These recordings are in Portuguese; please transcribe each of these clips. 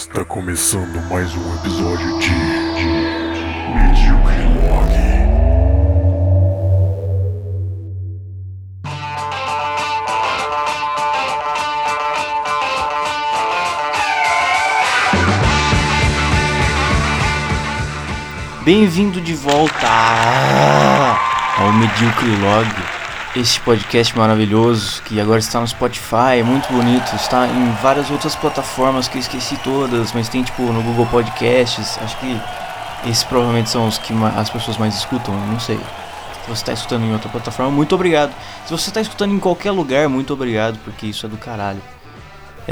Está começando mais um episódio de, de Medíocre Log. Bem-vindo de volta ao Medíocre Log, este podcast maravilhoso que agora está no Spotify, é muito bonito, está em várias outras plataformas que eu esqueci todas, mas tem tipo no Google Podcasts, acho que esses provavelmente são os que as pessoas mais escutam, não sei. Se você está escutando em outra plataforma, muito obrigado. Se você está escutando em qualquer lugar, muito obrigado, porque isso é do caralho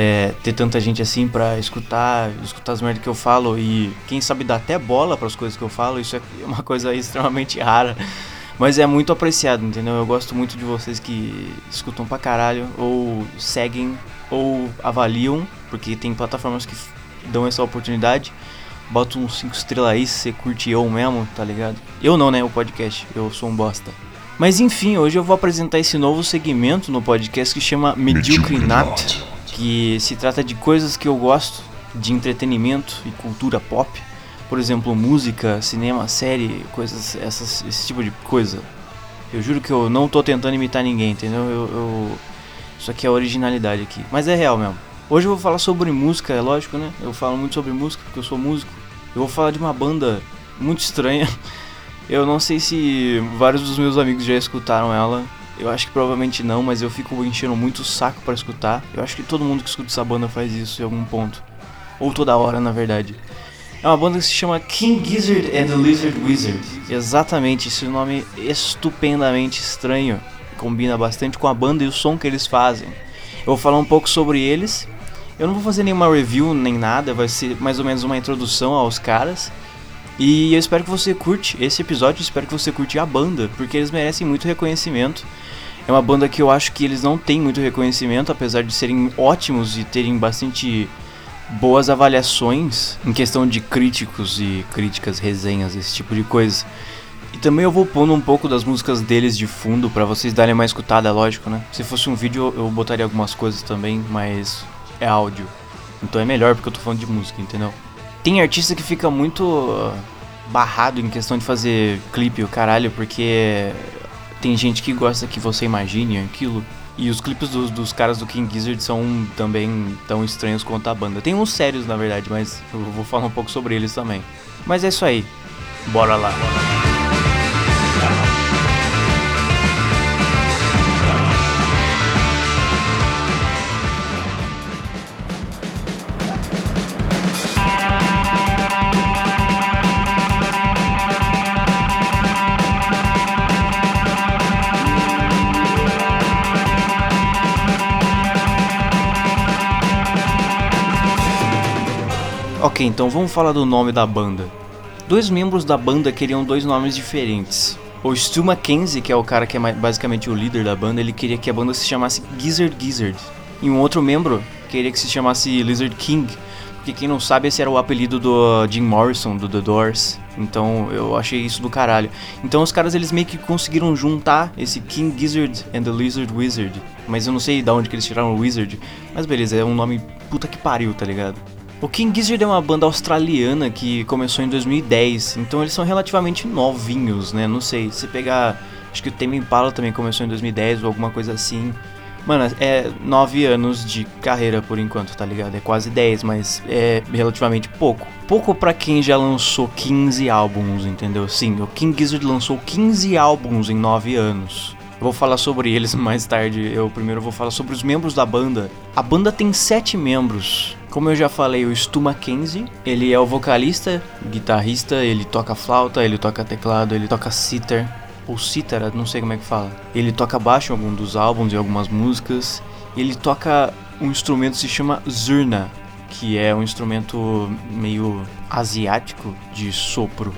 é, ter tanta gente assim pra escutar, escutar as merdas que eu falo e quem sabe dar até bola para as coisas que eu falo, isso é uma coisa extremamente rara, mas é muito apreciado, entendeu? Eu gosto muito de vocês que escutam pra caralho, ou seguem, ou avaliam, porque tem plataformas que dão essa oportunidade. Bota uns 5 estrelas aí se você curte eu mesmo, tá ligado? Eu não, né? O podcast, eu sou um bosta. Mas enfim, hoje eu vou apresentar esse novo segmento no podcast que chama Medíocre Not que se trata de coisas que eu gosto, de entretenimento e cultura pop. Por exemplo, música, cinema, série, coisas, essas, esse tipo de coisa. Eu juro que eu não tô tentando imitar ninguém, entendeu? Eu, eu- Isso aqui é originalidade aqui. Mas é real mesmo. Hoje eu vou falar sobre música, é lógico, né? Eu falo muito sobre música porque eu sou músico. Eu vou falar de uma banda muito estranha. Eu não sei se vários dos meus amigos já escutaram ela. Eu acho que provavelmente não, mas eu fico enchendo muito o saco pra escutar. Eu acho que todo mundo que escuta essa banda faz isso em algum ponto. Ou toda hora, na verdade. É uma banda que se chama King Gizzard and the Lizard Wizard. Exatamente, esse nome estupendamente estranho. Combina bastante com a banda e o som que eles fazem. Eu vou falar um pouco sobre eles. Eu não vou fazer nenhuma review nem nada, vai ser mais ou menos uma introdução aos caras. E eu espero que você curte esse episódio, espero que você curte a banda, porque eles merecem muito reconhecimento. É uma banda que eu acho que eles não têm muito reconhecimento, apesar de serem ótimos e terem bastante boas avaliações em questão de críticos e críticas, resenhas, esse tipo de coisa. E também eu vou pondo um pouco das músicas deles de fundo pra vocês darem uma escutada, lógico, né? Se fosse um vídeo eu botaria algumas coisas também, mas é áudio. Então é melhor porque eu tô falando de música, entendeu? Tem artista que fica muito uh, barrado em questão de fazer clipe, o caralho, porque tem gente que gosta que você imagine aquilo. E os clipes dos, dos caras do King Gizzard são também tão estranhos quanto a banda. Tem uns sérios, na verdade, mas eu vou falar um pouco sobre eles também. Mas é isso aí. Bora lá. Ok, então vamos falar do nome da banda. Dois membros da banda queriam dois nomes diferentes. O Stu Mackenzie, que é o cara que é basicamente o líder da banda, ele queria que a banda se chamasse Gizzard Gizzard. E um outro membro queria que se chamasse Lizard King, porque quem não sabe, esse era o apelido do Jim Morrison, do The Doors. Então eu achei isso do caralho. Então os caras eles meio que conseguiram juntar esse King Gizzard and the Lizard Wizard. Mas eu não sei de onde que eles tiraram o Wizard. Mas beleza, é um nome puta que pariu, tá ligado? O King Gizzard é uma banda australiana que começou em 2010, então eles são relativamente novinhos, né? Não sei, se pegar. Acho que o Tame Impala também começou em 2010 ou alguma coisa assim. Mano, é 9 anos de carreira por enquanto, tá ligado? É quase 10, mas é relativamente pouco. Pouco pra quem já lançou 15 álbuns, entendeu? Sim, o King Gizzard lançou 15 álbuns em 9 anos. Eu vou falar sobre eles mais tarde. Eu primeiro vou falar sobre os membros da banda. A banda tem sete membros. Como eu já falei, o Stu Mackenzie, ele é o vocalista, guitarrista, ele toca flauta, ele toca teclado, ele toca sitar ou cítara, não sei como é que fala. Ele toca baixo em algum dos álbuns e algumas músicas. Ele toca um instrumento que se chama zurna, que é um instrumento meio asiático de sopro.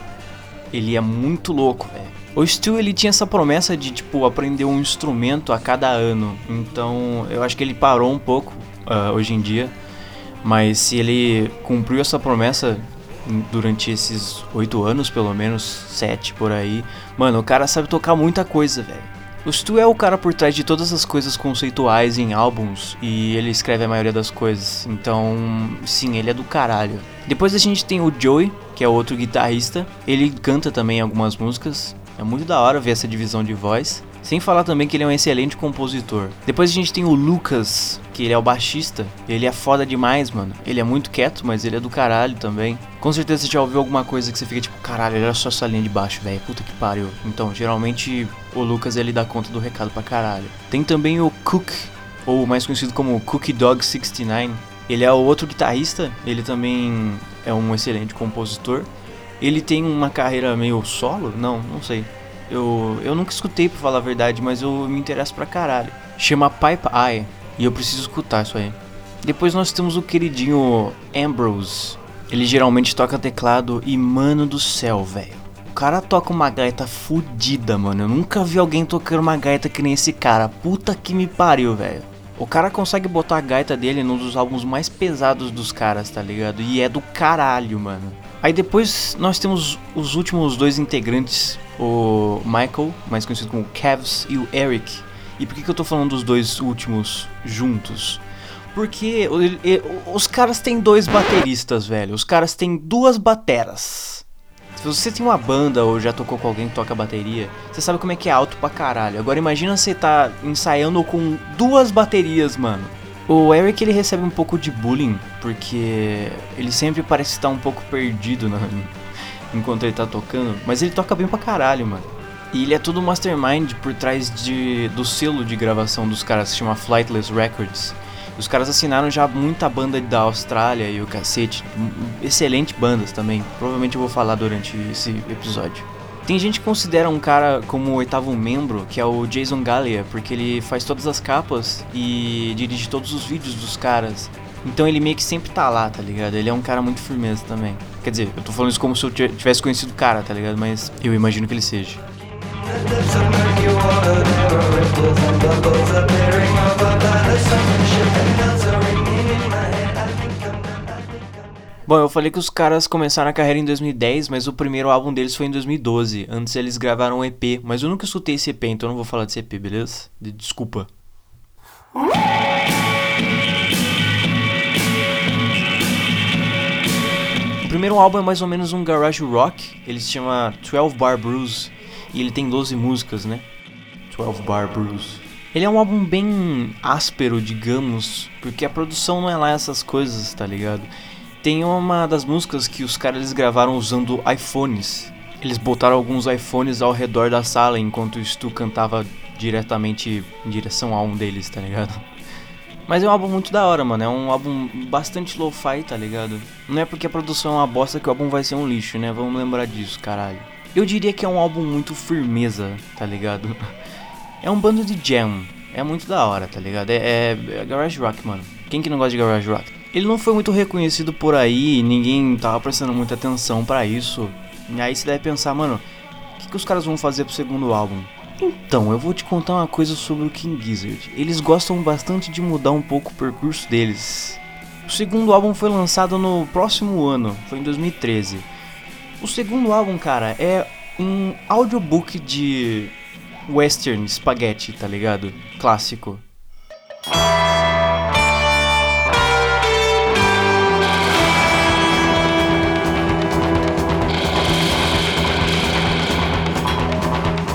Ele é muito louco, velho. O Stu ele tinha essa promessa de tipo aprender um instrumento a cada ano, então eu acho que ele parou um pouco ah, hoje em dia, mas se ele cumpriu essa promessa durante esses oito anos, pelo menos sete por aí, mano, o cara sabe tocar muita coisa, velho. O Stu é o cara por trás de todas as coisas conceituais em álbuns e ele escreve a maioria das coisas. Então, sim, ele é do caralho. Depois a gente tem o Joey, que é outro guitarrista. Ele canta também algumas músicas. É muito da hora ver essa divisão de voz. Sem falar também que ele é um excelente compositor. Depois a gente tem o Lucas, que ele é o baixista. Ele é foda demais, mano. Ele é muito quieto, mas ele é do caralho também. Com certeza você já ouviu alguma coisa que você fica tipo, caralho, olha só essa linha de baixo, velho. Puta que pariu. Então, geralmente o Lucas ele dá conta do recado pra caralho. Tem também o Cook, ou mais conhecido como Cookie Dog 69. Ele é o outro guitarrista, ele também é um excelente compositor. Ele tem uma carreira meio solo? Não, não sei. Eu, eu nunca escutei pra falar a verdade, mas eu me interesso pra caralho. Chama Pipe Eye e eu preciso escutar isso aí. Depois nós temos o queridinho Ambrose. Ele geralmente toca teclado e mano do céu, velho. O cara toca uma gaita fodida, mano. Eu nunca vi alguém tocando uma gaita que nem esse cara. Puta que me pariu, velho. O cara consegue botar a gaita dele num dos álbuns mais pesados dos caras, tá ligado? E é do caralho, mano. Aí depois nós temos os últimos dois integrantes, o Michael, mais conhecido como Kevs, e o Eric. E por que, que eu tô falando dos dois últimos juntos? Porque os caras têm dois bateristas, velho. Os caras têm duas bateras. Se você tem uma banda ou já tocou com alguém que toca bateria, você sabe como é que é alto pra caralho. Agora imagina você tá ensaiando com duas baterias, mano. O Eric ele recebe um pouco de bullying porque ele sempre parece estar um pouco perdido na, enquanto ele tá tocando, mas ele toca bem pra caralho, mano. E ele é todo mastermind por trás de, do selo de gravação dos caras, que se chama Flightless Records. Os caras assinaram já muita banda da Austrália e o cacete, excelentes bandas também. Provavelmente eu vou falar durante esse episódio. Tem gente que considera um cara como o oitavo membro, que é o Jason Gallia, porque ele faz todas as capas e dirige todos os vídeos dos caras. Então ele meio que sempre tá lá, tá ligado? Ele é um cara muito firmeza também. Quer dizer, eu tô falando isso como se eu tivesse conhecido o cara, tá ligado? Mas eu imagino que ele seja. Bom, eu falei que os caras começaram a carreira em 2010, mas o primeiro álbum deles foi em 2012. Antes eles gravaram um EP, mas eu nunca escutei esse EP, então eu não vou falar desse EP, beleza? Desculpa. Primeiro álbum é mais ou menos um garage rock, ele se chama 12 Bar Blues e ele tem 12 músicas, né? 12 Bar Blues. Ele é um álbum bem áspero, digamos, porque a produção não é lá essas coisas, tá ligado? Tem uma das músicas que os caras eles gravaram usando iPhones. Eles botaram alguns iPhones ao redor da sala enquanto o Stu cantava diretamente em direção a um deles, tá ligado? Mas é um álbum muito da hora, mano. É um álbum bastante lo-fi, tá ligado? Não é porque a produção é uma bosta que o álbum vai ser um lixo, né? Vamos lembrar disso, caralho. Eu diria que é um álbum muito firmeza, tá ligado? É um bando de jam. É muito da hora, tá ligado? É, é, é garage rock, mano. Quem que não gosta de garage rock? Ele não foi muito reconhecido por aí, ninguém tava prestando muita atenção para isso. E aí você deve pensar, mano, o que, que os caras vão fazer pro segundo álbum? Então, eu vou te contar uma coisa sobre o King Gizzard. Eles gostam bastante de mudar um pouco o percurso deles. O segundo álbum foi lançado no próximo ano, foi em 2013. O segundo álbum, cara, é um audiobook de western spaghetti, tá ligado? Clássico.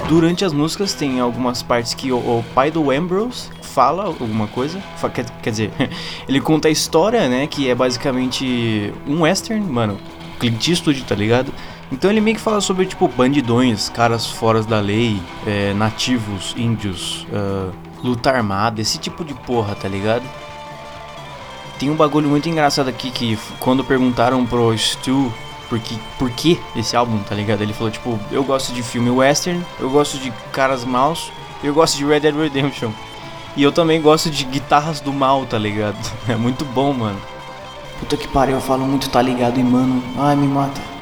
Durante as músicas tem algumas partes que o, o pai do Ambrose fala alguma coisa, quer, quer dizer, ele conta a história, né, que é basicamente um western, mano, Clint Eastwood, tá ligado? Então ele meio que fala sobre, tipo, bandidões, caras fora da lei, é, nativos, índios, uh, luta armada, esse tipo de porra, tá ligado? Tem um bagulho muito engraçado aqui que quando perguntaram pro Stu por que, por que esse álbum, tá ligado? Ele falou, tipo, eu gosto de filme western, eu gosto de caras maus, eu gosto de Red Dead Redemption. E eu também gosto de guitarras do mal, tá ligado? É muito bom, mano. Puta que pariu, eu falo muito tá ligado e mano, ai me mata.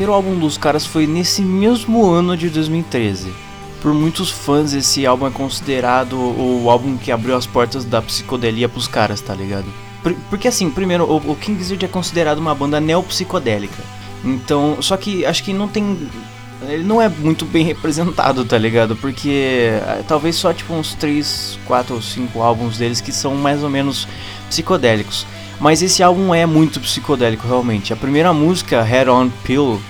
Terceiro álbum dos caras foi nesse mesmo ano de 2013. Por muitos fãs, esse álbum é considerado o álbum que abriu as portas da psicodelia pros caras, tá ligado? Porque assim, primeiro, o King Gizzard é considerado uma banda neopsicodélica. Então, só que acho que não tem ele não é muito bem representado, tá ligado? Porque é, talvez só tipo uns 3, 4 ou 5 álbuns deles que são mais ou menos psicodélicos. Mas esse álbum é muito psicodélico, realmente. A primeira música, Head On Pill,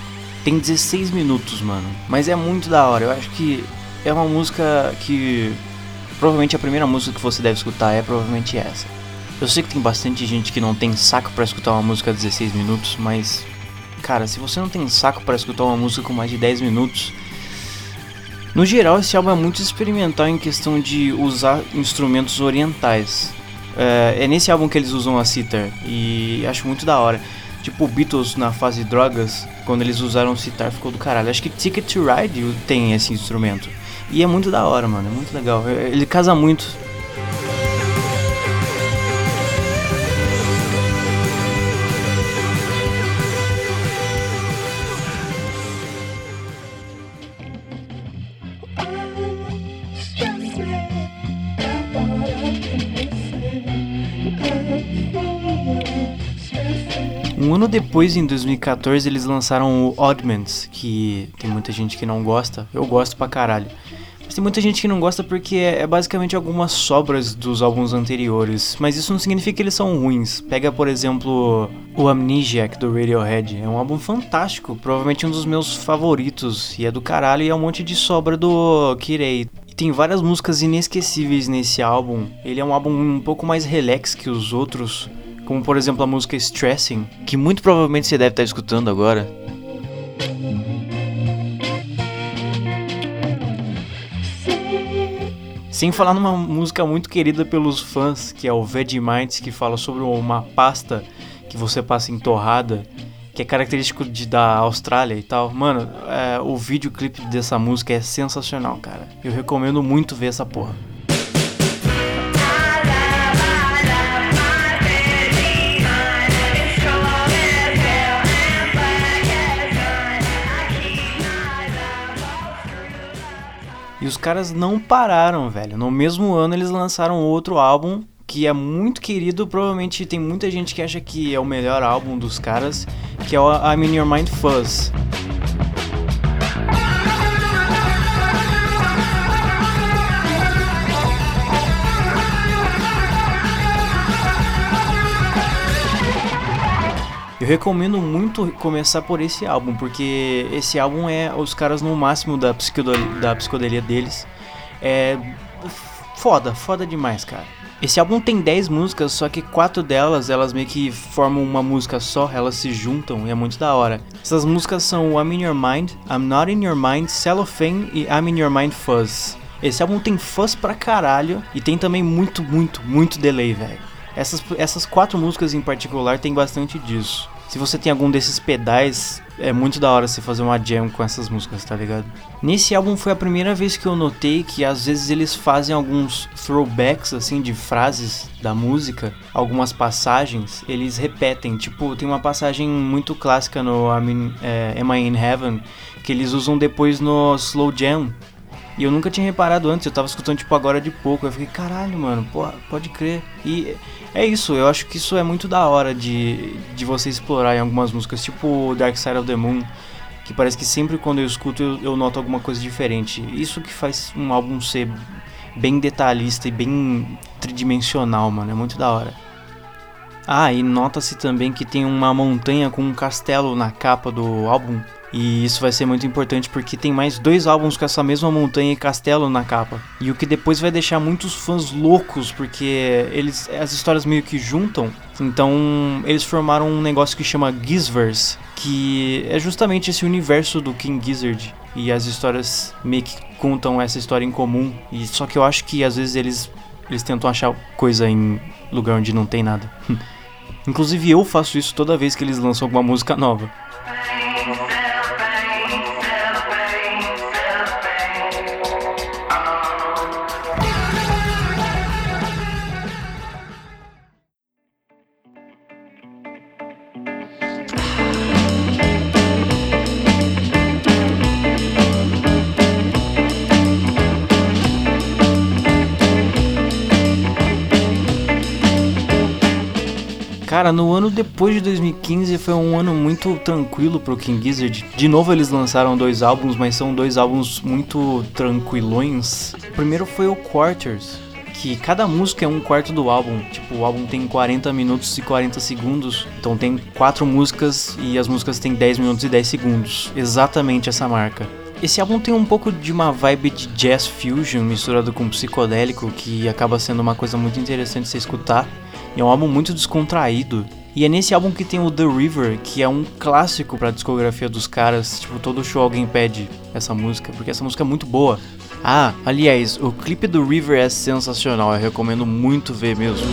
tem 16 minutos, mano. Mas é muito da hora. Eu acho que é uma música que. Provavelmente a primeira música que você deve escutar é provavelmente essa. Eu sei que tem bastante gente que não tem saco para escutar uma música de 16 minutos, mas Cara, se você não tem saco para escutar uma música com mais de 10 minutos, no geral esse álbum é muito experimental em questão de usar instrumentos orientais. É, é nesse álbum que eles usam a sitar e acho muito da hora. Tipo Beatles na fase drogas, quando eles usaram o sitar ficou do caralho. Acho que Ticket to Ride tem esse instrumento. E é muito da hora, mano, é muito legal. Ele casa muito ano depois, em 2014, eles lançaram o Oddments, que tem muita gente que não gosta. Eu gosto pra caralho. Mas tem muita gente que não gosta porque é, é basicamente algumas sobras dos álbuns anteriores. Mas isso não significa que eles são ruins. Pega, por exemplo, o Amnesiac do Radiohead. É um álbum fantástico, provavelmente um dos meus favoritos. E é do caralho e é um monte de sobra do Kirei. Tem várias músicas inesquecíveis nesse álbum. Ele é um álbum um pouco mais relax que os outros como por exemplo a música Stressing, que muito provavelmente você deve estar escutando agora. Sem falar numa música muito querida pelos fãs, que é o Vegemite, que fala sobre uma pasta que você passa em torrada, que é característico de, da Austrália e tal. Mano, é, o videoclipe dessa música é sensacional, cara. Eu recomendo muito ver essa porra. Os caras não pararam, velho. No mesmo ano eles lançaram outro álbum que é muito querido, provavelmente tem muita gente que acha que é o melhor álbum dos caras, que é o I'm in Your Mind Fuzz. Recomendo muito começar por esse álbum, porque esse álbum é os caras no máximo da, psicodelia, da psicodelia deles. É foda, foda demais, cara. Esse álbum tem 10 músicas, só que quatro delas, elas meio que formam uma música só, elas se juntam e é muito da hora. Essas músicas são I'm In Your Mind, I'm Not In Your Mind, Cellophane e I'm In Your Mind Fuzz. Esse álbum tem fuzz pra caralho e tem também muito, muito, muito delay, velho. Essas, essas quatro músicas em particular tem bastante disso. Se você tem algum desses pedais, é muito da hora você fazer uma jam com essas músicas, tá ligado? Nesse álbum foi a primeira vez que eu notei que às vezes eles fazem alguns throwbacks assim de frases da música, algumas passagens, eles repetem. Tipo, tem uma passagem muito clássica no I mean, é, Am I in Heaven que eles usam depois no Slow Jam, e eu nunca tinha reparado antes, eu tava escutando tipo agora de pouco. Eu fiquei, caralho, mano, pode crer. E é isso, eu acho que isso é muito da hora de, de você explorar em algumas músicas, tipo Dark Side of the Moon, que parece que sempre quando eu escuto eu, eu noto alguma coisa diferente. Isso que faz um álbum ser bem detalhista e bem tridimensional, mano, é muito da hora. Ah, e nota-se também que tem uma montanha com um castelo na capa do álbum. E isso vai ser muito importante porque tem mais dois álbuns com essa mesma montanha e castelo na capa. E o que depois vai deixar muitos fãs loucos, porque eles as histórias meio que juntam. Então, eles formaram um negócio que chama Gizverse, que é justamente esse universo do King Gizzard. E as histórias meio que contam essa história em comum. E só que eu acho que às vezes eles eles tentam achar coisa em lugar onde não tem nada. Inclusive eu faço isso toda vez que eles lançam alguma música nova. Cara, no ano depois de 2015 foi um ano muito tranquilo pro King Gizzard. De novo eles lançaram dois álbuns, mas são dois álbuns muito tranquilões. O primeiro foi o Quarters, que cada música é um quarto do álbum. Tipo, o álbum tem 40 minutos e 40 segundos, então tem quatro músicas e as músicas têm 10 minutos e 10 segundos. Exatamente essa marca. Esse álbum tem um pouco de uma vibe de jazz fusion misturado com psicodélico, que acaba sendo uma coisa muito interessante de você escutar. É um álbum muito descontraído. E é nesse álbum que tem o The River, que é um clássico pra discografia dos caras. Tipo, todo show alguém pede essa música, porque essa música é muito boa. Ah, aliás, o clipe do River é sensacional, eu recomendo muito ver mesmo.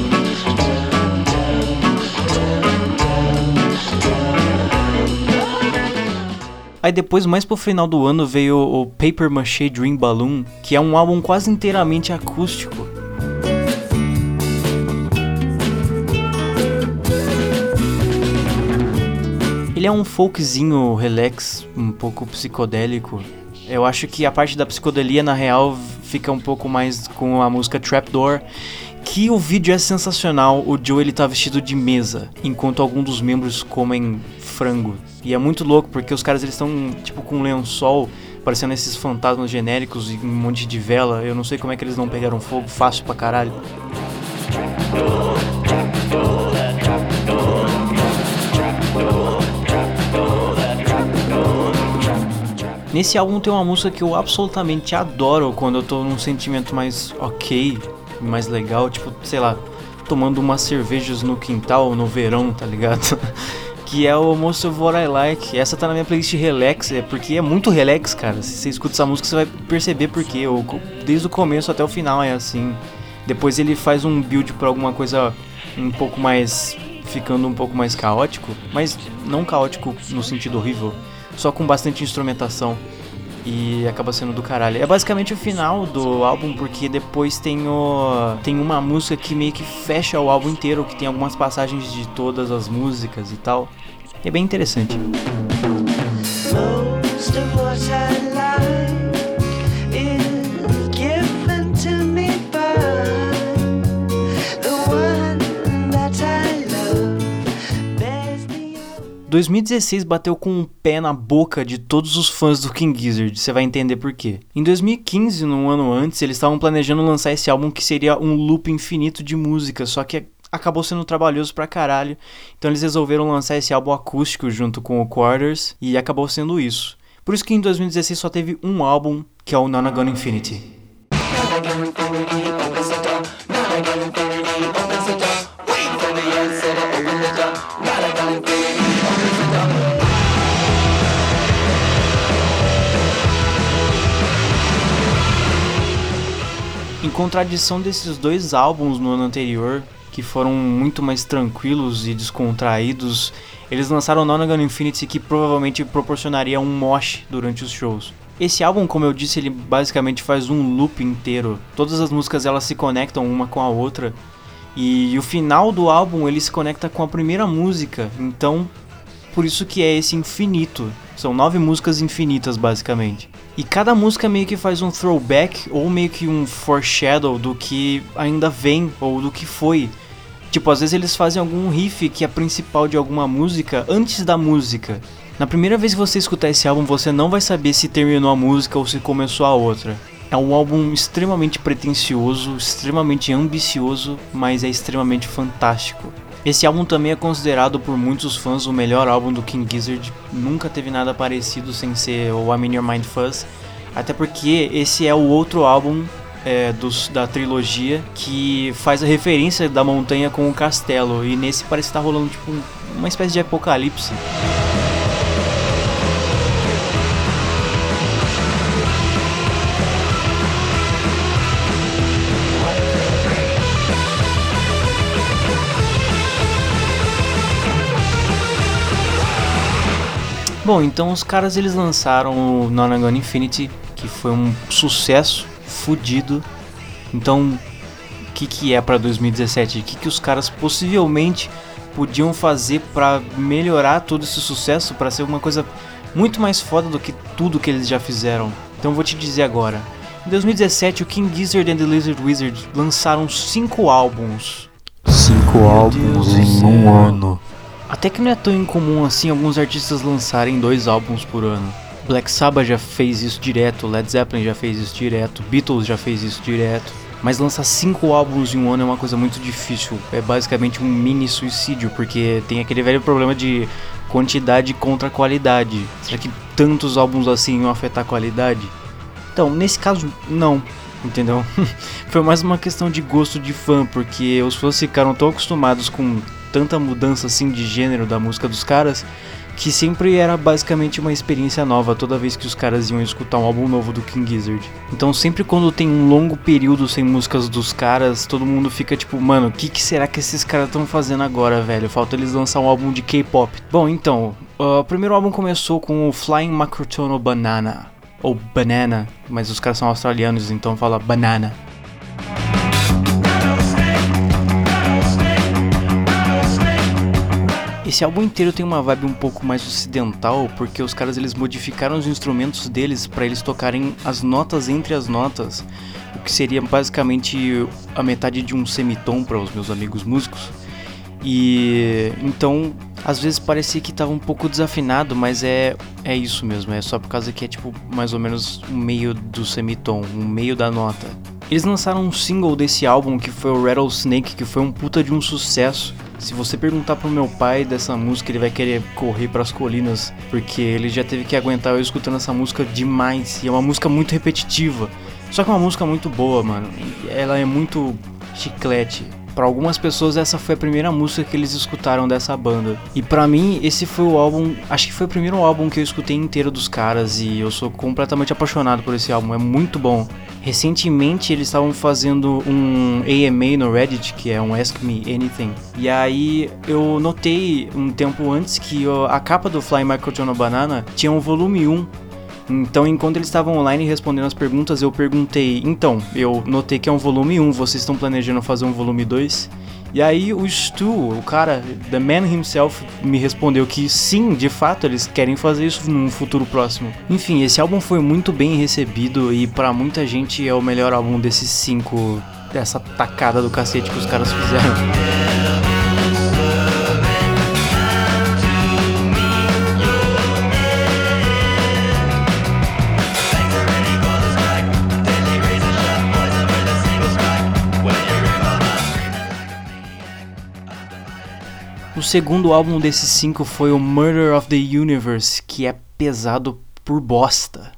Aí depois, mais pro final do ano, veio o Paper Maché Dream Balloon, que é um álbum quase inteiramente acústico. Ele é um folkzinho relax, um pouco psicodélico, eu acho que a parte da psicodelia, na real, fica um pouco mais com a música Trapdoor. Que o vídeo é sensacional. O Joe ele tá vestido de mesa, enquanto alguns dos membros comem frango. E é muito louco porque os caras eles estão tipo com um lençol, parecendo esses fantasmas genéricos e um monte de vela. Eu não sei como é que eles não pegaram fogo fácil pra caralho. Nesse álbum tem uma música que eu absolutamente adoro quando eu tô num sentimento mais ok, mais legal, tipo, sei lá, tomando umas cervejas no quintal no verão, tá ligado? que é o Most of What I Like. Essa tá na minha playlist Relax, é porque é muito relax, cara. Se você escuta essa música, você vai perceber porque desde o começo até o final é assim. Depois ele faz um build para alguma coisa um pouco mais ficando um pouco mais caótico, mas não caótico no sentido horrível só com bastante instrumentação. E acaba sendo do caralho. É basicamente o final do álbum, porque depois tem, o, tem uma música que meio que fecha o álbum inteiro, que tem algumas passagens de todas as músicas e tal. É bem interessante. Most 2016 bateu com um pé na boca de todos os fãs do King Gizzard, você vai entender por quê. Em 2015, num ano antes, eles estavam planejando lançar esse álbum que seria um loop infinito de música, só que acabou sendo trabalhoso pra caralho. Então eles resolveram lançar esse álbum acústico junto com o Quarters e acabou sendo isso. Por isso que em 2016 só teve um álbum, que é o Nana Infinity. Em contradição desses dois álbuns no ano anterior, que foram muito mais tranquilos e descontraídos, eles lançaram Nonagon Infinity que provavelmente proporcionaria um mosh durante os shows. Esse álbum, como eu disse, ele basicamente faz um loop inteiro. Todas as músicas elas se conectam uma com a outra. E o final do álbum ele se conecta com a primeira música. Então, por isso que é esse infinito. São nove músicas infinitas, basicamente. E cada música meio que faz um throwback ou meio que um foreshadow do que ainda vem ou do que foi. Tipo, às vezes eles fazem algum riff que é principal de alguma música antes da música. Na primeira vez que você escutar esse álbum, você não vai saber se terminou a música ou se começou a outra. É um álbum extremamente pretensioso, extremamente ambicioso, mas é extremamente fantástico. Esse álbum também é considerado por muitos fãs o melhor álbum do King Gizzard. Nunca teve nada parecido sem ser o I'm in Your Mind Fuzz. Até porque esse é o outro álbum é, dos, da trilogia que faz a referência da montanha com o castelo. E nesse parece estar tá rolando tipo uma espécie de apocalipse. Bom, então os caras eles lançaram o Nonagon Infinity, que foi um sucesso fudido. Então, o que, que é para 2017? O que, que os caras possivelmente podiam fazer para melhorar todo esse sucesso, para ser uma coisa muito mais foda do que tudo que eles já fizeram? Então, vou te dizer agora. Em 2017, o King Gizzard and the Lizard Wizard lançaram cinco álbuns cinco álbuns em um ano. Até que não é tão incomum assim alguns artistas lançarem dois álbuns por ano. Black Sabbath já fez isso direto, Led Zeppelin já fez isso direto, Beatles já fez isso direto. Mas lançar cinco álbuns em um ano é uma coisa muito difícil. É basicamente um mini suicídio, porque tem aquele velho problema de quantidade contra qualidade. Será que tantos álbuns assim iam afetar a qualidade? Então, nesse caso, não. Entendeu? Foi mais uma questão de gosto de fã, porque os fãs ficaram tão acostumados com tanta mudança assim de gênero da música dos caras que sempre era basicamente uma experiência nova toda vez que os caras iam escutar um álbum novo do King Gizzard. Então sempre quando tem um longo período sem músicas dos caras, todo mundo fica tipo, mano, o que, que será que esses caras estão fazendo agora, velho? Falta eles lançar um álbum de K-pop. Bom, então, uh, o primeiro álbum começou com o Flying Macrotono Banana, ou Banana, mas os caras são australianos, então fala Banana. Esse álbum inteiro tem uma vibe um pouco mais ocidental, porque os caras eles modificaram os instrumentos deles para eles tocarem as notas entre as notas, o que seria basicamente a metade de um semitom para os meus amigos músicos. E então, às vezes parecia que estava um pouco desafinado, mas é é isso mesmo, é só por causa que é tipo mais ou menos o meio do semitom, o meio da nota. Eles lançaram um single desse álbum que foi o Rattlesnake, que foi um puta de um sucesso. Se você perguntar pro meu pai dessa música, ele vai querer correr para as colinas, porque ele já teve que aguentar eu escutando essa música demais. E é uma música muito repetitiva. Só que é uma música muito boa, mano. Ela é muito chiclete. Para algumas pessoas essa foi a primeira música que eles escutaram dessa banda. E para mim esse foi o álbum, acho que foi o primeiro álbum que eu escutei inteiro dos caras e eu sou completamente apaixonado por esse álbum, é muito bom. Recentemente eles estavam fazendo um AMA no Reddit, que é um Ask Me Anything. E aí eu notei um tempo antes que a capa do Fly Michael Banana tinha um volume 1 então, enquanto eles estavam online respondendo as perguntas, eu perguntei: então, eu notei que é um volume 1, vocês estão planejando fazer um volume 2? E aí o Stu, o cara, The Man himself, me respondeu que sim, de fato, eles querem fazer isso num futuro próximo. Enfim, esse álbum foi muito bem recebido e para muita gente é o melhor álbum desses cinco, dessa tacada do cacete que os caras fizeram. Segundo álbum desses cinco foi o Murder of the Universe, que é pesado por bosta.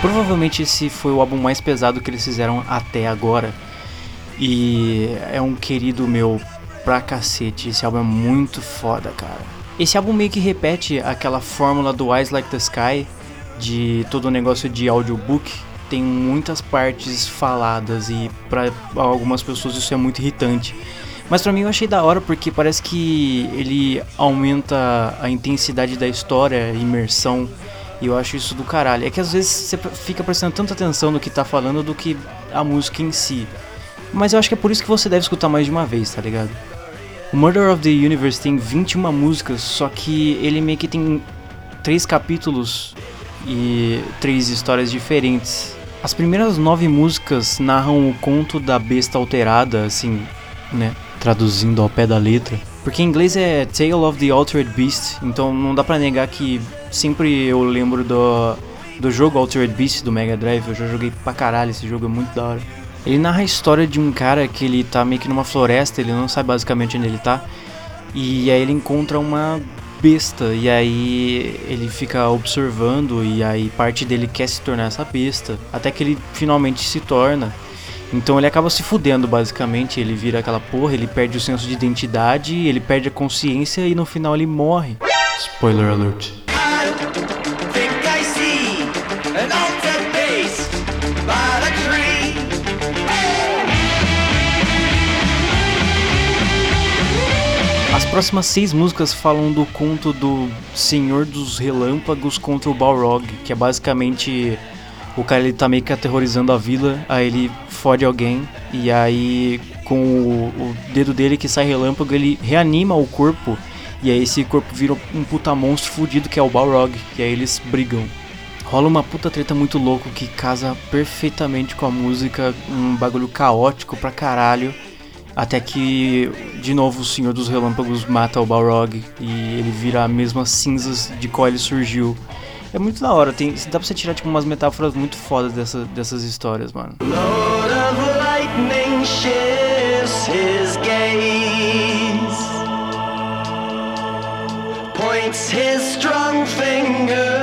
Provavelmente esse foi o álbum mais pesado que eles fizeram até agora. E é um querido meu pra cacete. Esse álbum é muito foda, cara. Esse álbum meio que repete aquela fórmula do Eyes Like the Sky, de todo o negócio de audiobook, tem muitas partes faladas e para algumas pessoas isso é muito irritante. Mas para mim eu achei da hora porque parece que ele aumenta a intensidade da história, a imersão. E eu acho isso do caralho. É que às vezes você fica prestando tanta atenção no que tá falando do que a música em si. Mas eu acho que é por isso que você deve escutar mais de uma vez, tá ligado? O Murder of the Universe tem 21 músicas, só que ele meio que tem três capítulos e três histórias diferentes. As primeiras nove músicas narram o conto da besta alterada, assim, né? Traduzindo ao pé da letra. Porque em inglês é Tale of the Altered Beast, então não dá pra negar que sempre eu lembro do, do jogo Altered Beast do Mega Drive, eu já joguei pra caralho, esse jogo é muito da hora. Ele narra a história de um cara que ele tá meio que numa floresta, ele não sabe basicamente onde ele tá, e aí ele encontra uma besta e aí ele fica observando e aí parte dele quer se tornar essa besta, até que ele finalmente se torna. Então ele acaba se fudendo basicamente, ele vira aquela porra, ele perde o senso de identidade, ele perde a consciência e no final ele morre. Spoiler alert. Próximas seis músicas falam do conto do Senhor dos Relâmpagos contra o Balrog, que é basicamente o cara ele tá meio que aterrorizando a vila, aí ele fode alguém e aí com o, o, dedo dele que sai relâmpago ele reanima o corpo e aí esse corpo vira um puta monstro fudido que é o Balrog, e aí eles brigam. rola uma puta treta muito louco que casa perfeitamente com a música, um bagulho caótico pra caralho. Até que, de novo, o Senhor dos Relâmpagos mata o Balrog e ele vira a mesma cinzas de qual ele surgiu. É muito da hora, tem, dá pra você tirar tipo, umas metáforas muito fodas dessa, dessas histórias, mano. Lord of lightning shifts his gaze, points his strong finger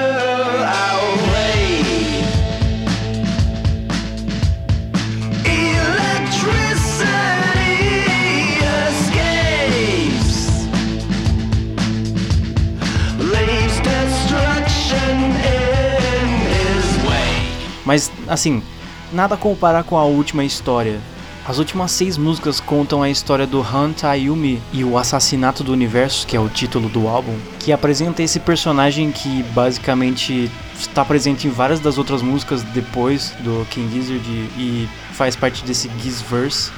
assim, nada comparar com a última história. As últimas seis músicas contam a história do Han Tayumi e o assassinato do universo, que é o título do álbum, que apresenta esse personagem que basicamente está presente em várias das outras músicas depois do King Gizzard e faz parte desse Gizverse,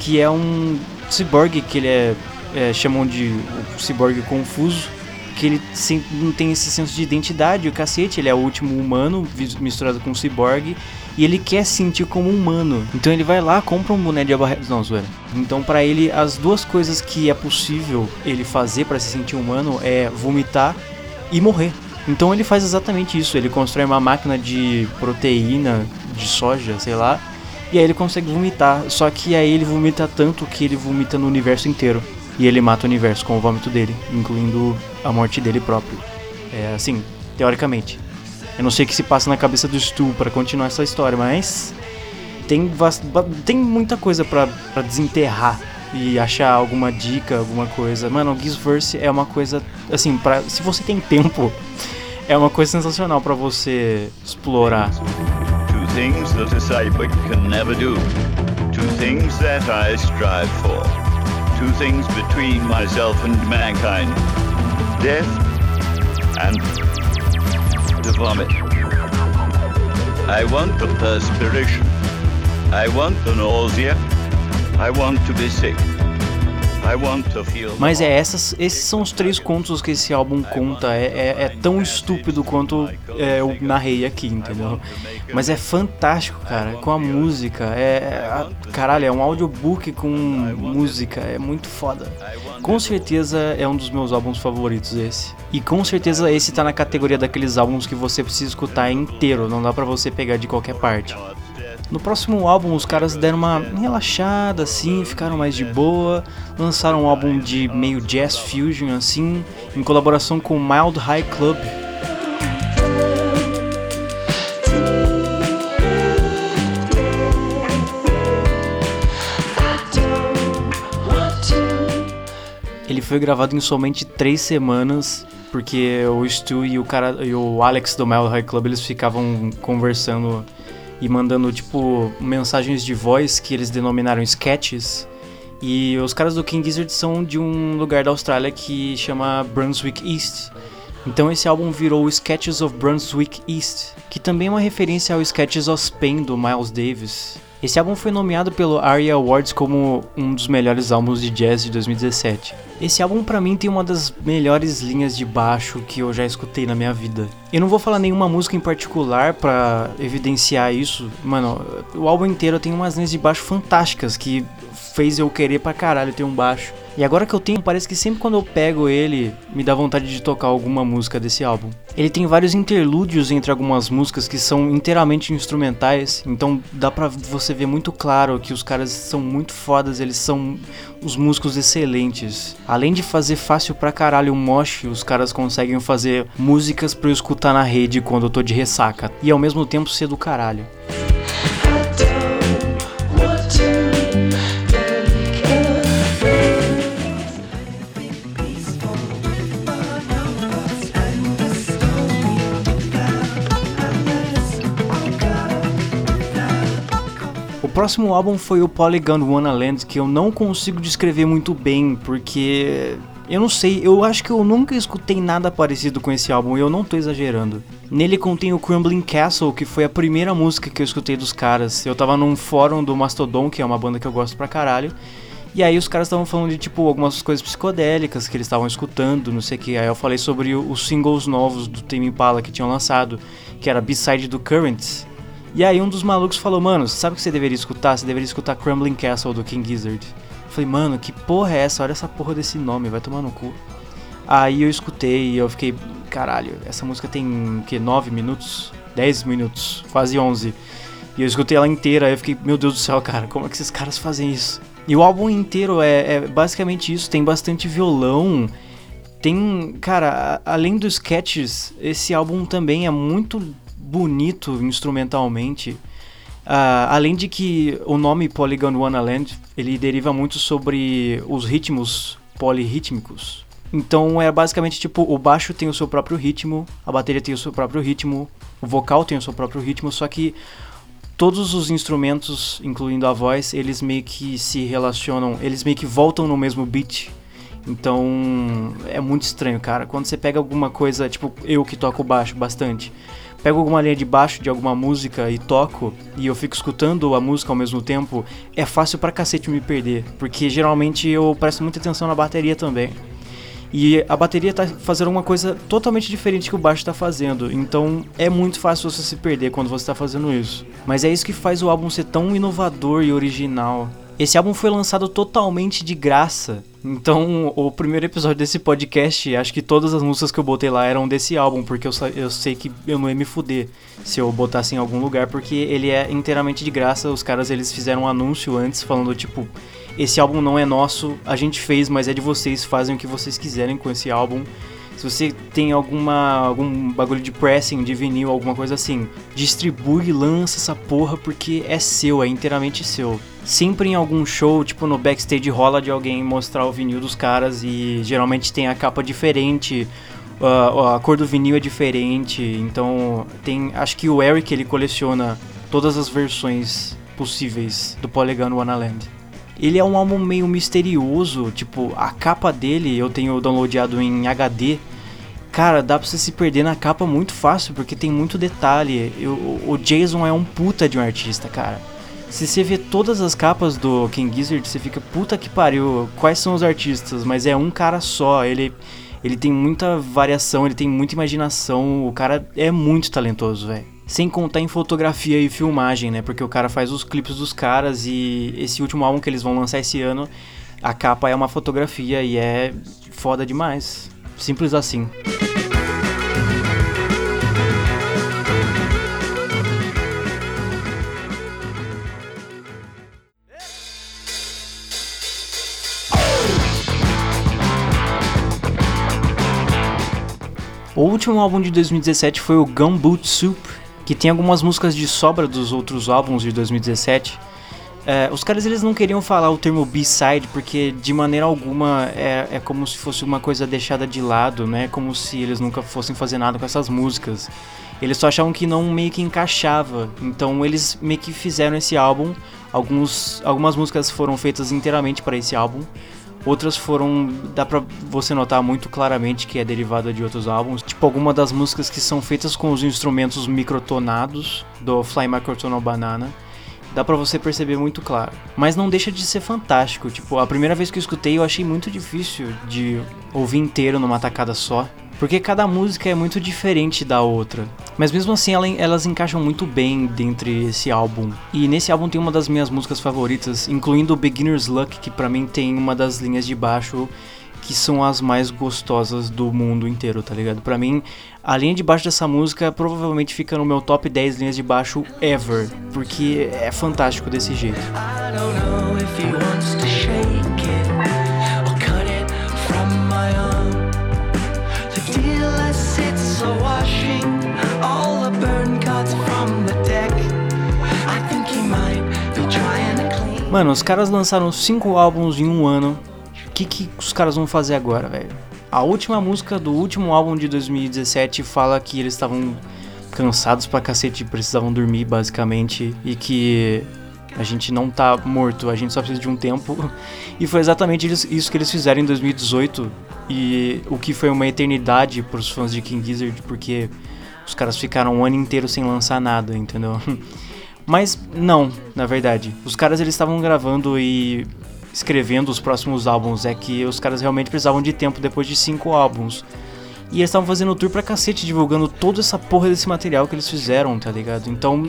que é um cyborg que ele é, é chamam de cyborg confuso, que ele não tem esse senso de identidade, o cacete, ele é o último humano misturado com um cyborg e ele quer se sentir como um humano. Então ele vai lá, compra um boné de abarretos, não, zoeira. Então pra ele as duas coisas que é possível ele fazer pra se sentir humano é vomitar e morrer. Então ele faz exatamente isso, ele constrói uma máquina de proteína de soja, sei lá, e aí ele consegue vomitar, só que aí ele vomita tanto que ele vomita no universo inteiro. E ele mata o universo com o vômito dele, incluindo a morte dele próprio. É assim, teoricamente. Eu não sei o que se passa na cabeça do Stu pra continuar essa história, mas tem, tem muita coisa pra desenterrar e achar alguma dica, alguma coisa. Mano, o Gizverse é uma coisa assim, para se você tem tempo, é uma coisa sensacional pra você explorar. Two things that a can never do. Two things that I strive for. Two things between myself and mankind. Death and the vomit. I want the perspiration. I want the nausea. I want to be sick. Mas é essas, esses são os três contos que esse álbum conta. É, é, é tão estúpido quanto é, eu narrei aqui, entendeu? Mas é fantástico, cara. Com a música. É, é- caralho, é um audiobook com música. É muito foda. Com certeza é um dos meus álbuns favoritos esse. E com certeza esse tá na categoria daqueles álbuns que você precisa escutar inteiro. Não dá pra você pegar de qualquer parte. No próximo álbum, os caras deram uma relaxada assim, ficaram mais de boa, lançaram um álbum de meio jazz fusion assim, em colaboração com o Mild High Club. Ele foi gravado em somente três semanas, porque o Stu e o cara e o Alex do Mild High Club eles ficavam conversando e mandando tipo mensagens de voz que eles denominaram sketches. E os caras do King Gizzard são de um lugar da Austrália que chama Brunswick East. Então esse álbum virou Sketches of Brunswick East, que também é uma referência ao Sketches of Spain do Miles Davis. Esse álbum foi nomeado pelo ARIA Awards como um dos melhores álbuns de jazz de 2017. Esse álbum pra mim tem uma das melhores linhas de baixo que eu já escutei na minha vida. Eu não vou falar nenhuma música em particular pra evidenciar isso, mano. O álbum inteiro tem umas linhas de baixo fantásticas que fez eu querer pra caralho ter um baixo. E agora que eu tenho, parece que sempre quando eu pego ele, me dá vontade de tocar alguma música desse álbum. Ele tem vários interlúdios entre algumas músicas que são inteiramente instrumentais, então dá pra você ver muito claro que os caras são muito fodas, eles são os músicos excelentes. Além de fazer fácil pra caralho o mosh, os caras conseguem fazer músicas pra eu escutar na rede quando eu tô de ressaca, e ao mesmo tempo ser do caralho. Próximo álbum foi o Polygon Wonderland, que eu não consigo descrever muito bem, porque eu não sei, eu acho que eu nunca escutei nada parecido com esse álbum e eu não tô exagerando. Nele contém o Crumbling Castle, que foi a primeira música que eu escutei dos caras. Eu tava num fórum do Mastodon, que é uma banda que eu gosto pra caralho, E aí os caras estavam falando de tipo algumas coisas psicodélicas que eles estavam escutando, não sei o que. Aí eu falei sobre os singles novos do Tame Impala que tinham lançado, que era B-side do Currents. E aí um dos malucos falou, mano, sabe o que você deveria escutar? Você deveria escutar Crumbling Castle do King Gizzard. Eu falei, mano, que porra é essa? Olha essa porra desse nome, vai tomar no cu. Aí eu escutei e eu fiquei, caralho, essa música tem que 9 minutos, 10 minutos, quase 11. E eu escutei ela inteira, aí eu fiquei, meu Deus do céu, cara, como é que esses caras fazem isso? E o álbum inteiro é, é basicamente isso, tem bastante violão, tem, cara, além dos sketches, esse álbum também é muito bonito instrumentalmente. Ah, além de que o nome Polygon Wonderland, ele deriva muito sobre os ritmos polirrítmicos. Então é basicamente tipo, o baixo tem o seu próprio ritmo, a bateria tem o seu próprio ritmo, o vocal tem o seu próprio ritmo, só que todos os instrumentos, incluindo a voz, eles meio que se relacionam, eles meio que voltam no mesmo beat. Então é muito estranho, cara. Quando você pega alguma coisa, tipo eu que toco baixo bastante, pego alguma linha de baixo de alguma música e toco, e eu fico escutando a música ao mesmo tempo, é fácil pra cacete me perder, porque geralmente eu presto muita atenção na bateria também. E a bateria tá fazendo uma coisa totalmente diferente que o baixo tá fazendo. Então é muito fácil você se perder quando você tá fazendo isso. Mas é isso que faz o álbum ser tão inovador e original. Esse álbum foi lançado totalmente de graça. Então, o primeiro episódio desse podcast, acho que todas as músicas que eu botei lá eram desse álbum, porque eu, eu sei que eu não ia me fuder se eu botasse em algum lugar, porque ele é inteiramente de graça. Os caras eles fizeram um anúncio antes falando tipo, esse álbum não é nosso, a gente fez, mas é de vocês, fazem o que vocês quiserem com esse álbum. Se você tem alguma algum bagulho de pressing, de vinil, alguma coisa assim, distribui lança essa porra porque é seu, é inteiramente seu. Sempre em algum show, tipo no backstage rola de alguém mostrar o vinil dos caras e geralmente tem a capa diferente, a, a cor do vinil é diferente, então tem, acho que o Eric ele coleciona todas as versões possíveis do Polygon Wonderland. Ele é um álbum meio misterioso, tipo, a capa dele eu tenho downloadado em HD. Cara, dá pra você se perder na capa muito fácil, porque tem muito detalhe. Eu- o Jason é um puta de um artista, cara. Se você vê todas as capas do King Gizzard, você fica, puta que pariu, quais são os artistas? Mas é um cara só, ele, ele tem muita variação, ele tem muita imaginação, o cara é muito talentoso, velho. Sem contar em fotografia e filmagem, né? Porque o cara faz os clipes dos caras e esse último álbum que eles vão lançar esse ano, a capa é uma fotografia e é foda demais. Simples assim. O último álbum de 2017 foi o Gumboot Soup, que tem algumas músicas de sobra dos outros álbuns de 2017. É, os caras eles não queriam falar o termo B-side porque de maneira alguma é, é como se fosse uma coisa deixada de lado, né? Como se eles nunca fossem fazer nada com essas músicas. Eles só achavam que não meio que encaixava. Então eles meio que fizeram esse álbum. Alguns, algumas músicas foram feitas inteiramente para esse álbum. Outras foram. dá pra você notar muito claramente que é derivada de outros álbuns. Tipo, alguma das músicas que são feitas com os instrumentos microtonados do Fly Microtonal Banana. Dá pra você perceber muito claro. Mas não deixa de ser fantástico. Tipo, a primeira vez que eu escutei eu achei muito difícil de ouvir inteiro numa tacada só. Porque cada música é muito diferente da outra. Mas mesmo assim ela- elas encaixam muito bem dentro esse álbum. E nesse álbum tem uma das minhas músicas favoritas, incluindo Beginner's Luck, que pra mim tem uma das linhas de baixo que são as mais gostosas do mundo inteiro, tá ligado? Pra mim, a linha de baixo dessa música provavelmente fica no meu top 10 linhas de baixo ever, porque é fantástico desse jeito. I don't know if he wants to Mano, os caras lançaram cinco álbuns em um ano. O que, que os caras vão fazer agora, velho? A última música do último álbum de 2017 fala que eles estavam cansados pra cacete, precisavam dormir basicamente e que a gente não tá morto, a gente só precisa de um tempo. E foi exatamente isso que eles fizeram em 2018 e o que foi uma eternidade pros fãs de King Gizzard, porque os caras ficaram um ano inteiro sem lançar nada, entendeu? Mas não, na verdade. Os caras eles estavam gravando e escrevendo os próximos álbuns, é que os caras realmente precisavam de tempo depois de cinco álbuns. E eles estavam fazendo tour pra cacete, divulgando toda essa porra desse material que eles fizeram, tá ligado? Então,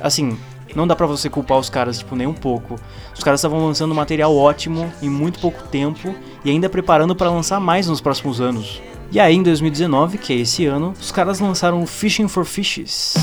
assim, não dá pra você culpar os caras, tipo, nem um pouco. Os caras estavam lançando material ótimo em muito pouco tempo e ainda preparando pra lançar mais nos próximos anos. E aí, em 2019, que é esse ano, os caras lançaram Fishing for Fishes.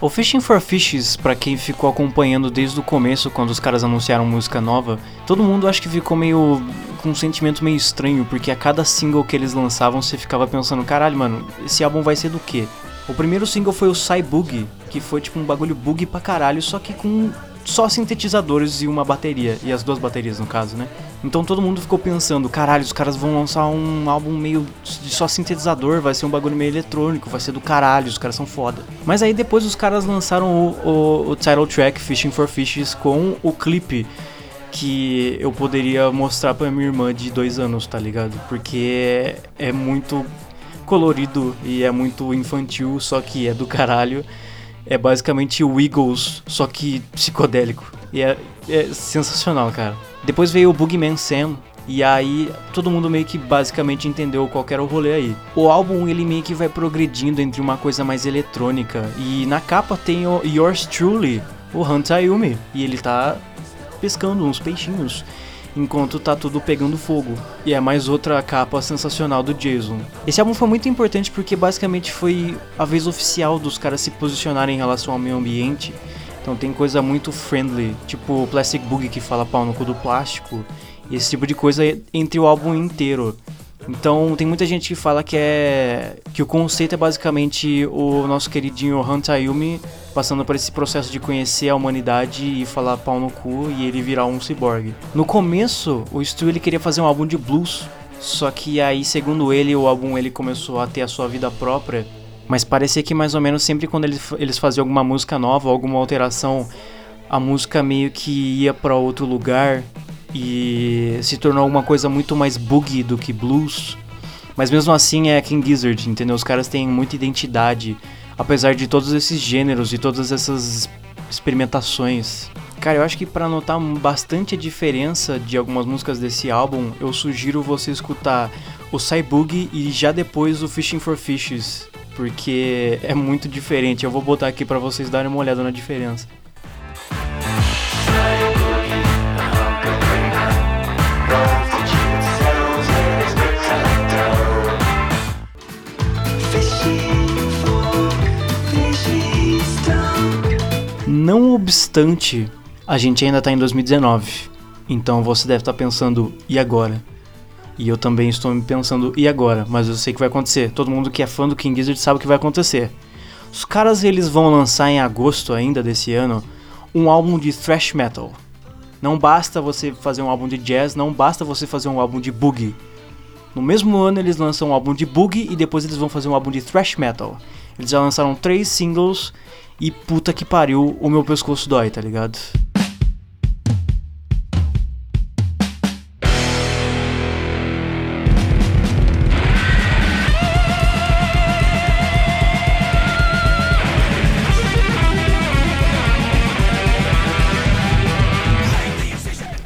O Fishing for Fishes, pra quem ficou acompanhando desde o começo, quando os caras anunciaram música nova, todo mundo acho que ficou meio com um sentimento meio estranho, porque a cada single que eles lançavam você ficava pensando, caralho, mano, esse álbum vai ser do quê? O primeiro single foi o Cybug, que foi tipo um bagulho bug pra caralho, só que com só sintetizadores e uma bateria, e as duas baterias no caso, né? Então todo mundo ficou pensando, caralho, os caras vão lançar um álbum meio de só sintetizador, vai ser um bagulho meio eletrônico, vai ser do caralho, os caras são foda. Mas aí depois os caras lançaram o, o, o title track Fishing for Fishes com o clipe que eu poderia mostrar pra minha irmã de dois anos, tá ligado? Porque é muito colorido e é muito infantil, só que é do caralho. É basicamente o Eagles, só que psicodélico. E é, é sensacional, cara. Depois veio o Boogeyman Sam, e aí todo mundo meio que basicamente entendeu qual era o rolê aí. O álbum ele meio que vai progredindo entre uma coisa mais eletrônica. E na capa tem o Yours Truly, o Hunt Ayumi. E ele tá pescando uns peixinhos enquanto tá tudo pegando fogo. E é mais outra capa sensacional do Jason. Esse álbum foi muito importante porque basicamente foi a vez oficial dos caras se posicionarem em relação ao meio ambiente. Então tem coisa muito friendly, tipo Plastic Boogie que fala pau no cu do plástico, e esse tipo de coisa entre o álbum inteiro. Então tem muita gente que fala que é que o conceito é basicamente o nosso queridinho Han Tayumi passando por esse processo de conhecer a humanidade e falar pau no cu e ele virar um cyborg. No começo, o Stu ele queria fazer um álbum de blues, só que aí, segundo ele, o álbum ele começou a ter a sua vida própria. Mas parecia que mais ou menos sempre quando eles, eles faziam alguma música nova, alguma alteração, a música meio que ia para outro lugar e se tornou uma coisa muito mais boogie do que blues. Mas mesmo assim é King Gizzard, entendeu? Os caras têm muita identidade, apesar de todos esses gêneros e todas essas experimentações. Cara, eu acho que para notar bastante a diferença de algumas músicas desse álbum, eu sugiro você escutar o Cybug e já depois o Fishing for Fishes, porque é muito diferente. Eu vou botar aqui para vocês darem uma olhada na diferença. Não obstante, a gente ainda tá em 2019. Então você deve estar pensando, e agora? E eu também estou me pensando, e agora? Mas eu sei que vai acontecer. Todo mundo que é fã do King Gizzard sabe o que vai acontecer. Os caras eles vão lançar em agosto ainda desse ano um álbum de thrash metal. Não basta você fazer um álbum de jazz, não basta você fazer um álbum de boogie. No mesmo ano eles lançam um álbum de boogie e depois eles vão fazer um álbum de thrash metal. Eles já lançaram três singles e puta que pariu, o meu pescoço dói, tá ligado?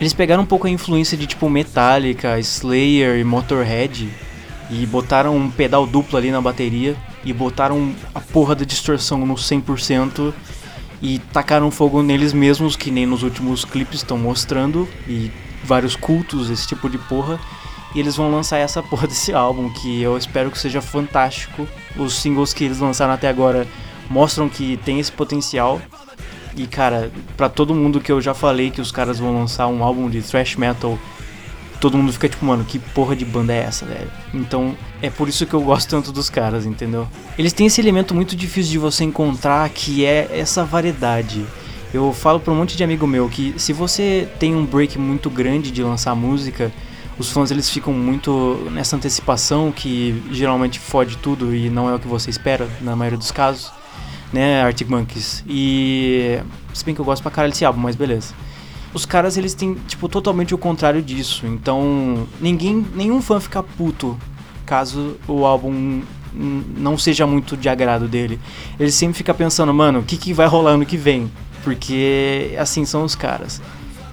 Eles pegaram um pouco a influência de tipo Metallica, Slayer e Motorhead e botaram um pedal duplo ali na bateria e botaram a porra da distorção no 100% e tacaram fogo neles mesmos, que nem nos últimos clipes estão mostrando, e vários cultos, esse tipo de porra. E eles vão lançar essa porra desse álbum, que eu espero que seja fantástico. Os singles que eles lançaram até agora mostram que tem esse potencial. E cara, para todo mundo que eu já falei que os caras vão lançar um álbum de thrash metal todo mundo fica tipo, mano, que porra de banda é essa, velho? Então, é por isso que eu gosto tanto dos caras, entendeu? Eles têm esse elemento muito difícil de você encontrar, que é essa variedade. Eu falo pra um monte de amigo meu que se você tem um break muito grande de lançar música, os fãs eles ficam muito nessa antecipação que geralmente fode tudo e não é o que você espera, na maioria dos casos, né, Arctic Monkeys. E se bem que eu gosto pra caralho desse álbum, mas beleza. Os caras eles têm tipo totalmente o contrário disso. Então, ninguém, nenhum fã fica puto caso o álbum não seja muito de agrado dele. Ele sempre fica pensando, mano, o que, que vai rolar ano que vem? Porque assim são os caras.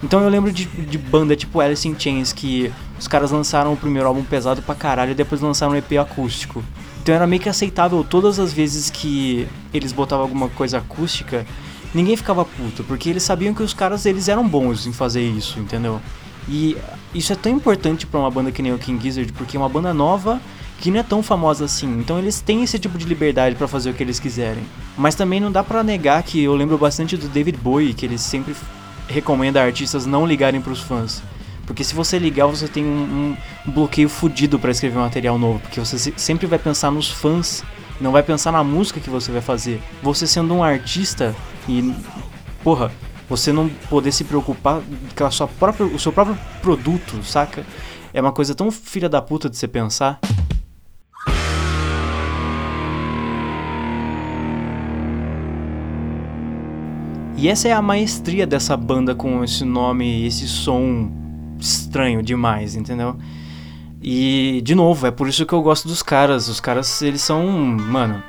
Então eu lembro de, de banda tipo Alice in Chains que os caras lançaram o primeiro álbum pesado pra caralho e depois lançaram um EP acústico. Então era meio que aceitável todas as vezes que eles botavam alguma coisa acústica, ninguém ficava puto, porque eles sabiam que os caras eles eram bons em fazer isso, entendeu? E isso é tão importante pra uma banda que nem o King Gizzard, porque é uma banda nova que não é tão famosa assim. Então eles têm esse tipo de liberdade pra fazer o que eles quiserem. Mas também não dá pra negar que eu lembro bastante do David Bowie, que ele sempre recomenda artistas não ligarem pros fãs. Porque se você ligar, você tem um, um bloqueio fudido pra escrever um material novo. Porque você se- sempre vai pensar nos fãs, não vai pensar na música que você vai fazer. Você sendo um artista e. Porra, você não poder se preocupar com a sua própria, o seu próprio produto, saca? É uma coisa tão filha da puta de você pensar. E essa é a maestria dessa banda com esse nome, esse som estranho demais, entendeu? E, de novo, é por isso que eu gosto dos caras. Os caras, eles são, mano,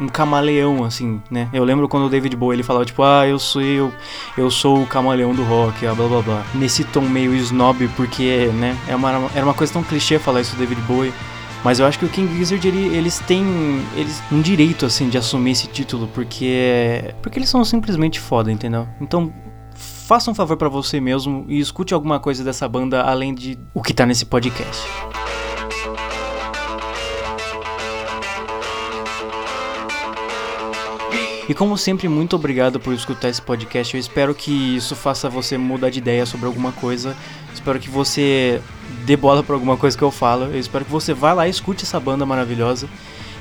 um camaleão, assim, né? Eu lembro quando o David Bowie ele falava, tipo, ah, eu sou eu, eu sou o camaleão do rock, ah, blá blá blá. Nesse tom meio snob, porque, né, é uma, era uma coisa tão clichê falar isso do David Bowie. Mas eu acho que o King Gizzard, ele, eles têm eles um direito, assim, de assumir esse título, porque porque eles são simplesmente foda, entendeu? Então, faça um favor pra você mesmo e escute alguma coisa dessa banda além de o que tá nesse podcast. E como sempre, muito obrigado por escutar esse podcast. Eu espero que isso faça você mudar de ideia sobre alguma coisa. Espero que você dê bola pra alguma coisa que eu falo. Eu espero que você vá lá e escute essa banda maravilhosa.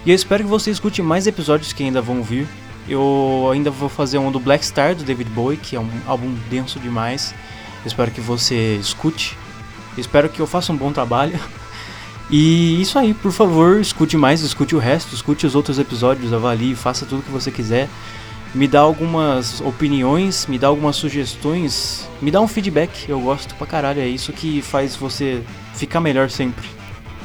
E eu espero que você escute mais episódios que ainda vão vir. Eu ainda vou fazer um do Black Star do David Bowie, que é um álbum denso demais. Eu espero que você escute. Eu espero que eu faça um bom trabalho. E isso aí, por favor, escute mais, escute o resto, escute os outros episódios, avalie, faça tudo que você quiser. Me dá algumas opiniões, me dá algumas sugestões, me dá um feedback, eu gosto pra caralho, é isso que faz você ficar melhor sempre.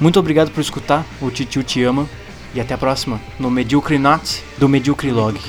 Muito obrigado por escutar, o Titio te ama, e até a próxima, no Medíocre Not do Medíocre Log.